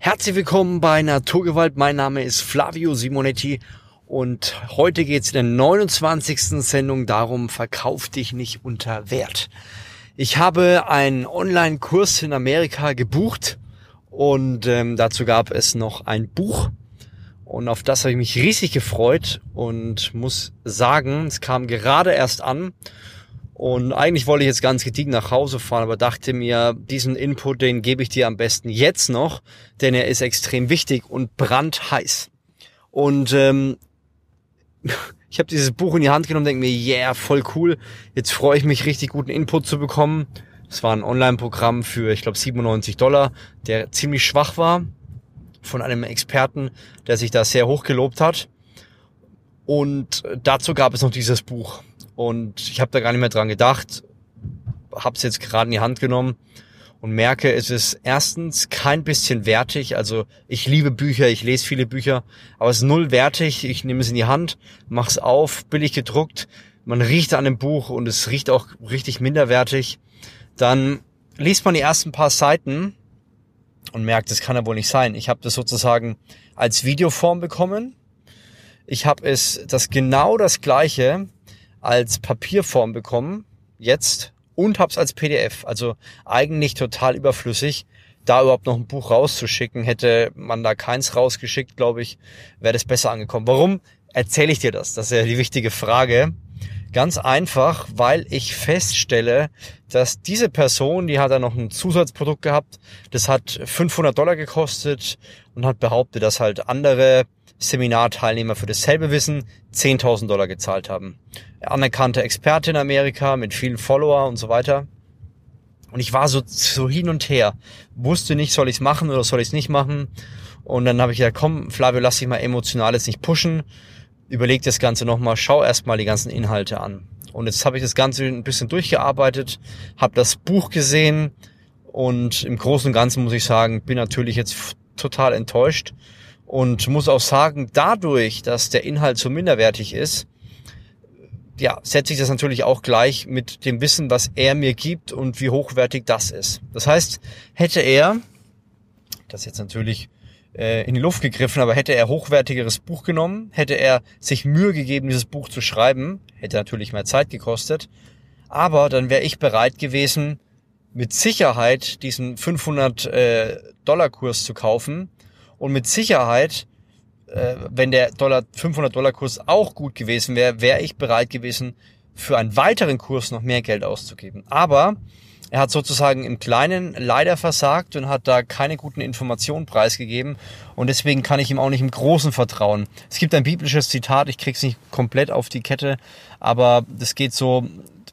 Herzlich willkommen bei Naturgewalt. Mein Name ist Flavio Simonetti und heute geht es in der 29. Sendung darum, verkauf dich nicht unter Wert. Ich habe einen Online-Kurs in Amerika gebucht und ähm, dazu gab es noch ein Buch und auf das habe ich mich riesig gefreut und muss sagen, es kam gerade erst an und eigentlich wollte ich jetzt ganz gediegen nach Hause fahren, aber dachte mir, diesen Input, den gebe ich dir am besten jetzt noch, denn er ist extrem wichtig und brandheiß. Und ähm, ich habe dieses Buch in die Hand genommen, denke mir, yeah, voll cool. Jetzt freue ich mich richtig guten Input zu bekommen. Es war ein Online-Programm für, ich glaube, 97 Dollar, der ziemlich schwach war von einem Experten, der sich da sehr hoch gelobt hat. Und dazu gab es noch dieses Buch. Und ich habe da gar nicht mehr dran gedacht, habe es jetzt gerade in die Hand genommen und merke, es ist erstens kein bisschen wertig. Also ich liebe Bücher, ich lese viele Bücher, aber es ist null wertig. Ich nehme es in die Hand, mache es auf, billig gedruckt. Man riecht an dem Buch und es riecht auch richtig minderwertig. Dann liest man die ersten paar Seiten und merkt, das kann ja wohl nicht sein. Ich habe das sozusagen als Videoform bekommen. Ich habe es das genau das gleiche als Papierform bekommen, jetzt, und hab's als PDF. Also eigentlich total überflüssig, da überhaupt noch ein Buch rauszuschicken. Hätte man da keins rausgeschickt, glaube ich, wäre das besser angekommen. Warum erzähle ich dir das? Das ist ja die wichtige Frage. Ganz einfach, weil ich feststelle, dass diese Person, die hat da noch ein Zusatzprodukt gehabt, das hat 500 Dollar gekostet und hat behauptet, dass halt andere Seminarteilnehmer für dasselbe Wissen 10.000 Dollar gezahlt haben. Anerkannte Experte in Amerika mit vielen Follower und so weiter. Und ich war so, so hin und her. Wusste nicht, soll ich es machen oder soll ich es nicht machen. Und dann habe ich gesagt, komm, Flavio, lass dich mal emotional jetzt nicht pushen. Überleg das Ganze nochmal, schau erstmal die ganzen Inhalte an. Und jetzt habe ich das Ganze ein bisschen durchgearbeitet, habe das Buch gesehen und im Großen und Ganzen muss ich sagen, bin natürlich jetzt total enttäuscht und muss auch sagen, dadurch, dass der Inhalt so minderwertig ist, ja, setze ich das natürlich auch gleich mit dem Wissen, was er mir gibt und wie hochwertig das ist. Das heißt, hätte er, das jetzt natürlich in die Luft gegriffen, aber hätte er hochwertigeres Buch genommen, hätte er sich Mühe gegeben, dieses Buch zu schreiben, hätte natürlich mehr Zeit gekostet, aber dann wäre ich bereit gewesen, mit Sicherheit diesen 500 äh, zu kaufen und mit Sicherheit, äh, wenn der Dollar 500 Dollar Kurs auch gut gewesen wäre, wäre ich bereit gewesen, für einen weiteren Kurs noch mehr Geld auszugeben. Aber er hat sozusagen im Kleinen leider versagt und hat da keine guten Informationen preisgegeben und deswegen kann ich ihm auch nicht im Großen vertrauen. Es gibt ein biblisches Zitat, ich krieg's nicht komplett auf die Kette, aber das geht so,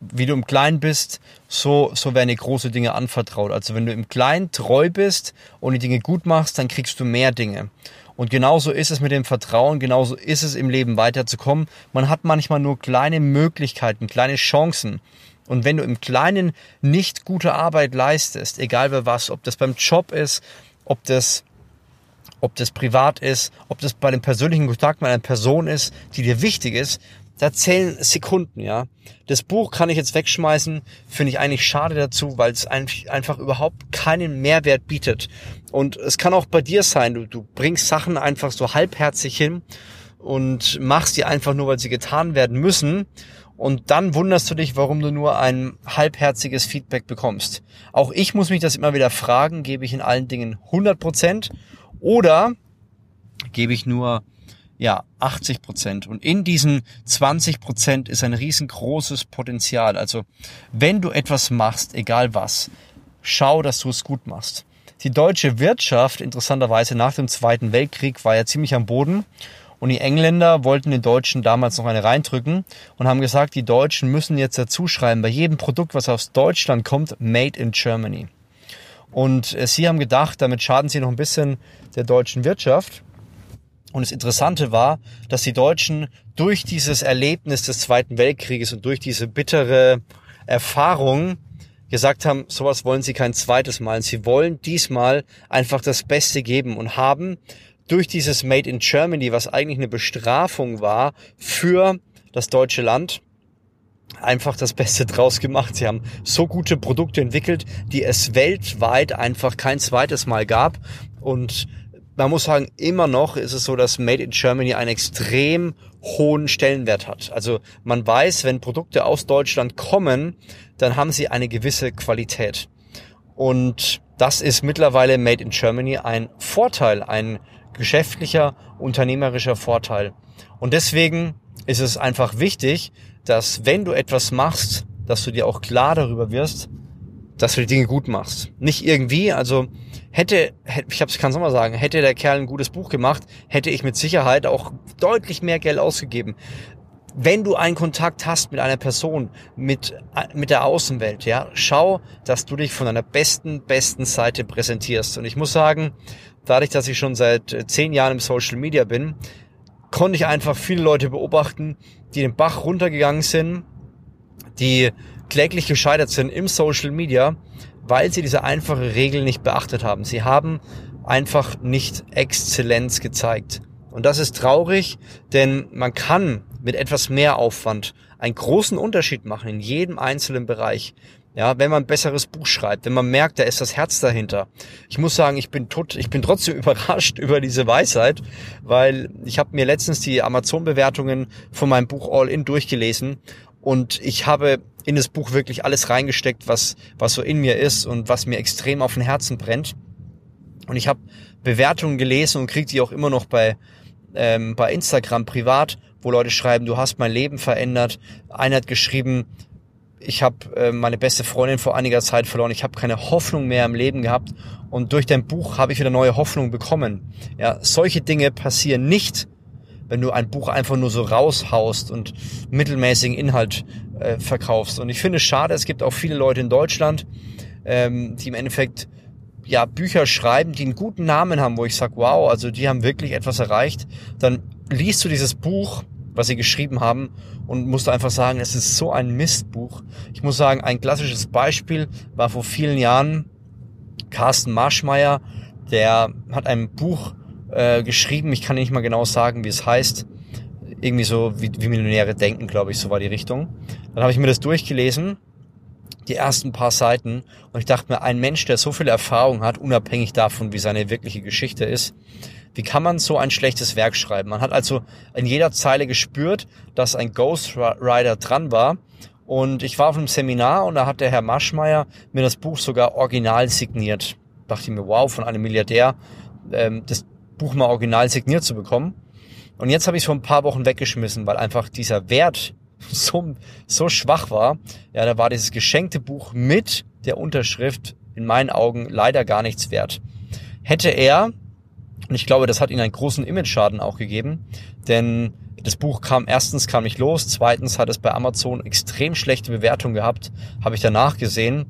wie du im Kleinen bist, so, so werden dir große Dinge anvertraut. Also wenn du im Kleinen treu bist und die Dinge gut machst, dann kriegst du mehr Dinge. Und genauso ist es mit dem Vertrauen, genauso ist es im Leben weiterzukommen. Man hat manchmal nur kleine Möglichkeiten, kleine Chancen. Und wenn du im Kleinen nicht gute Arbeit leistest, egal bei was, ob das beim Job ist, ob das ob das privat ist, ob das bei dem persönlichen Kontakt mit einer Person ist, die dir wichtig ist, da zählen Sekunden, ja. Das Buch kann ich jetzt wegschmeißen, finde ich eigentlich schade dazu, weil es einfach überhaupt keinen Mehrwert bietet. Und es kann auch bei dir sein, du, du bringst Sachen einfach so halbherzig hin und machst die einfach nur, weil sie getan werden müssen. Und dann wunderst du dich, warum du nur ein halbherziges Feedback bekommst. Auch ich muss mich das immer wieder fragen, gebe ich in allen Dingen 100 Prozent oder gebe ich nur ja, 80 Prozent. Und in diesen 20 Prozent ist ein riesengroßes Potenzial. Also wenn du etwas machst, egal was, schau, dass du es gut machst. Die deutsche Wirtschaft, interessanterweise nach dem Zweiten Weltkrieg, war ja ziemlich am Boden. Und die Engländer wollten den Deutschen damals noch eine reindrücken und haben gesagt, die Deutschen müssen jetzt dazu schreiben, bei jedem Produkt, was aus Deutschland kommt, Made in Germany. Und äh, sie haben gedacht, damit schaden sie noch ein bisschen der deutschen Wirtschaft und das Interessante war, dass die Deutschen durch dieses Erlebnis des Zweiten Weltkrieges und durch diese bittere Erfahrung gesagt haben, sowas wollen sie kein zweites Mal. Sie wollen diesmal einfach das Beste geben und haben durch dieses Made in Germany, was eigentlich eine Bestrafung war für das deutsche Land, einfach das Beste draus gemacht. Sie haben so gute Produkte entwickelt, die es weltweit einfach kein zweites Mal gab. Und man muss sagen, immer noch ist es so, dass Made in Germany einen extrem hohen Stellenwert hat. Also man weiß, wenn Produkte aus Deutschland kommen, dann haben sie eine gewisse Qualität. Und das ist mittlerweile Made in Germany ein Vorteil, ein geschäftlicher, unternehmerischer Vorteil. Und deswegen ist es einfach wichtig, dass wenn du etwas machst, dass du dir auch klar darüber wirst, dass du die Dinge gut machst. Nicht irgendwie, also hätte, ich hab's, kann es nochmal sagen, hätte der Kerl ein gutes Buch gemacht, hätte ich mit Sicherheit auch deutlich mehr Geld ausgegeben. Wenn du einen Kontakt hast mit einer Person, mit, mit der Außenwelt, ja, schau, dass du dich von deiner besten, besten Seite präsentierst. Und ich muss sagen, dadurch, dass ich schon seit äh, zehn Jahren im Social Media bin, konnte ich einfach viele Leute beobachten, die den Bach runtergegangen sind, die kläglich gescheitert sind im Social Media, weil sie diese einfache Regel nicht beachtet haben. Sie haben einfach nicht Exzellenz gezeigt. Und das ist traurig, denn man kann mit etwas mehr Aufwand einen großen Unterschied machen in jedem einzelnen Bereich. Ja, wenn man ein besseres Buch schreibt, wenn man merkt, da ist das Herz dahinter. Ich muss sagen, ich bin tot, ich bin trotzdem überrascht über diese Weisheit, weil ich habe mir letztens die Amazon-Bewertungen von meinem Buch All In durchgelesen und ich habe in das Buch wirklich alles reingesteckt, was, was so in mir ist und was mir extrem auf den Herzen brennt. Und ich habe Bewertungen gelesen und kriege die auch immer noch bei, ähm, bei Instagram privat, wo Leute schreiben, du hast mein Leben verändert. Einer hat geschrieben, ich habe äh, meine beste Freundin vor einiger Zeit verloren, ich habe keine Hoffnung mehr im Leben gehabt und durch dein Buch habe ich wieder neue Hoffnung bekommen. Ja, solche Dinge passieren nicht, wenn du ein Buch einfach nur so raushaust und mittelmäßigen Inhalt äh, verkaufst. Und ich finde es schade, es gibt auch viele Leute in Deutschland, ähm, die im Endeffekt ja Bücher schreiben, die einen guten Namen haben, wo ich sage, wow, also die haben wirklich etwas erreicht. Dann liest du dieses Buch, was sie geschrieben haben, und musst einfach sagen, es ist so ein Mistbuch. Ich muss sagen, ein klassisches Beispiel war vor vielen Jahren Carsten Marschmeier, der hat ein Buch äh, geschrieben, ich kann nicht mal genau sagen, wie es heißt, irgendwie so wie, wie Millionäre denken, glaube ich, so war die Richtung. Dann habe ich mir das durchgelesen, die ersten paar Seiten, und ich dachte mir, ein Mensch, der so viel Erfahrung hat, unabhängig davon, wie seine wirkliche Geschichte ist, wie kann man so ein schlechtes Werk schreiben? Man hat also in jeder Zeile gespürt, dass ein Ghostwriter dran war. Und ich war auf einem Seminar und da hat der Herr Maschmeyer mir das Buch sogar original signiert. Da dachte ich mir, wow, von einem Milliardär ähm, das Buch mal original signiert zu bekommen. Und jetzt habe ich es vor ein paar Wochen weggeschmissen, weil einfach dieser Wert so, so schwach war. Ja, da war dieses geschenkte Buch mit der Unterschrift in meinen Augen leider gar nichts wert. Hätte er, und ich glaube, das hat ihn einen großen Image-Schaden auch gegeben, denn das Buch kam erstens kam nicht los, zweitens hat es bei Amazon extrem schlechte Bewertungen gehabt, habe ich danach gesehen.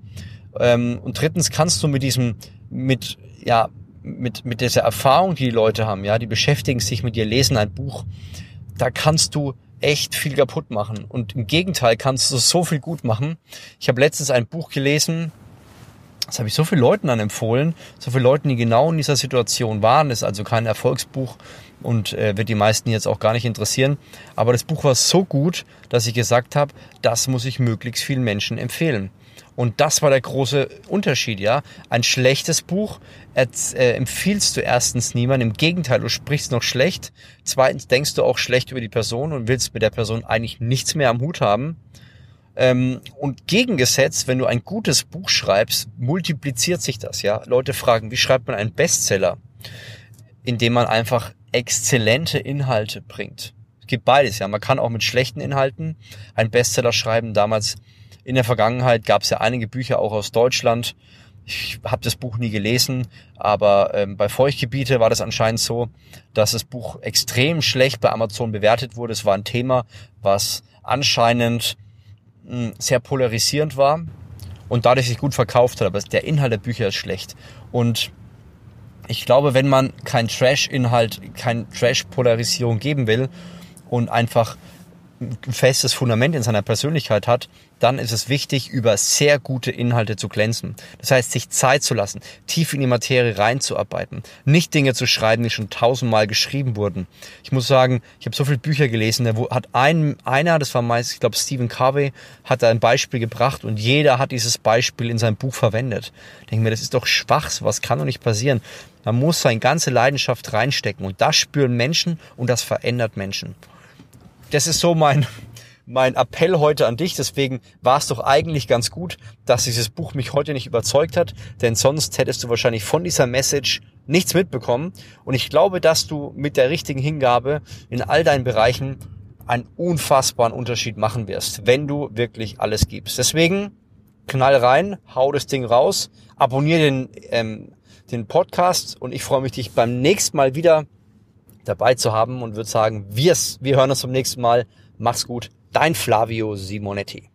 Ähm, und drittens kannst du mit diesem, mit, ja, mit, mit dieser Erfahrung, die die Leute haben, ja, die beschäftigen sich mit dir, lesen ein Buch, da kannst du echt viel kaputt machen. Und im Gegenteil kannst du so viel gut machen. Ich habe letztens ein Buch gelesen, das habe ich so vielen Leuten dann empfohlen, so viele Leuten, die genau in dieser Situation waren. Das ist also kein Erfolgsbuch und äh, wird die meisten jetzt auch gar nicht interessieren. Aber das Buch war so gut, dass ich gesagt habe, das muss ich möglichst vielen Menschen empfehlen. Und das war der große Unterschied, ja. Ein schlechtes Buch äh, empfiehlst du erstens niemandem. Im Gegenteil, du sprichst noch schlecht. Zweitens denkst du auch schlecht über die Person und willst mit der Person eigentlich nichts mehr am Hut haben. Ähm, und gegengesetzt, wenn du ein gutes Buch schreibst, multipliziert sich das, ja. Leute fragen, wie schreibt man einen Bestseller? Indem man einfach exzellente Inhalte bringt. Es gibt beides, ja. Man kann auch mit schlechten Inhalten einen Bestseller schreiben. Damals in der Vergangenheit gab es ja einige Bücher auch aus Deutschland. Ich habe das Buch nie gelesen, aber ähm, bei Feuchtgebiete war das anscheinend so, dass das Buch extrem schlecht bei Amazon bewertet wurde. Es war ein Thema, was anscheinend sehr polarisierend war und dadurch sich gut verkauft hat. Aber der Inhalt der Bücher ist schlecht. Und ich glaube, wenn man kein Trash-Inhalt, kein Trash-Polarisierung geben will und einfach festes Fundament in seiner Persönlichkeit hat, dann ist es wichtig, über sehr gute Inhalte zu glänzen. Das heißt, sich Zeit zu lassen, tief in die Materie reinzuarbeiten, nicht Dinge zu schreiben, die schon tausendmal geschrieben wurden. Ich muss sagen, ich habe so viele Bücher gelesen, da hat ein, einer, das war meist, ich glaube Stephen Covey, hat da ein Beispiel gebracht und jeder hat dieses Beispiel in seinem Buch verwendet. Ich denke mir, das ist doch schwach, was kann doch nicht passieren. Man muss seine ganze Leidenschaft reinstecken und das spüren Menschen und das verändert Menschen das ist so mein, mein Appell heute an dich. Deswegen war es doch eigentlich ganz gut, dass dieses Buch mich heute nicht überzeugt hat, denn sonst hättest du wahrscheinlich von dieser Message nichts mitbekommen. Und ich glaube, dass du mit der richtigen Hingabe in all deinen Bereichen einen unfassbaren Unterschied machen wirst, wenn du wirklich alles gibst. Deswegen knall rein, hau das Ding raus, abonniere den, ähm, den Podcast und ich freue mich, dich beim nächsten Mal wieder dabei zu haben und würde sagen, wir, wir hören uns zum nächsten Mal. Mach's gut. Dein Flavio Simonetti.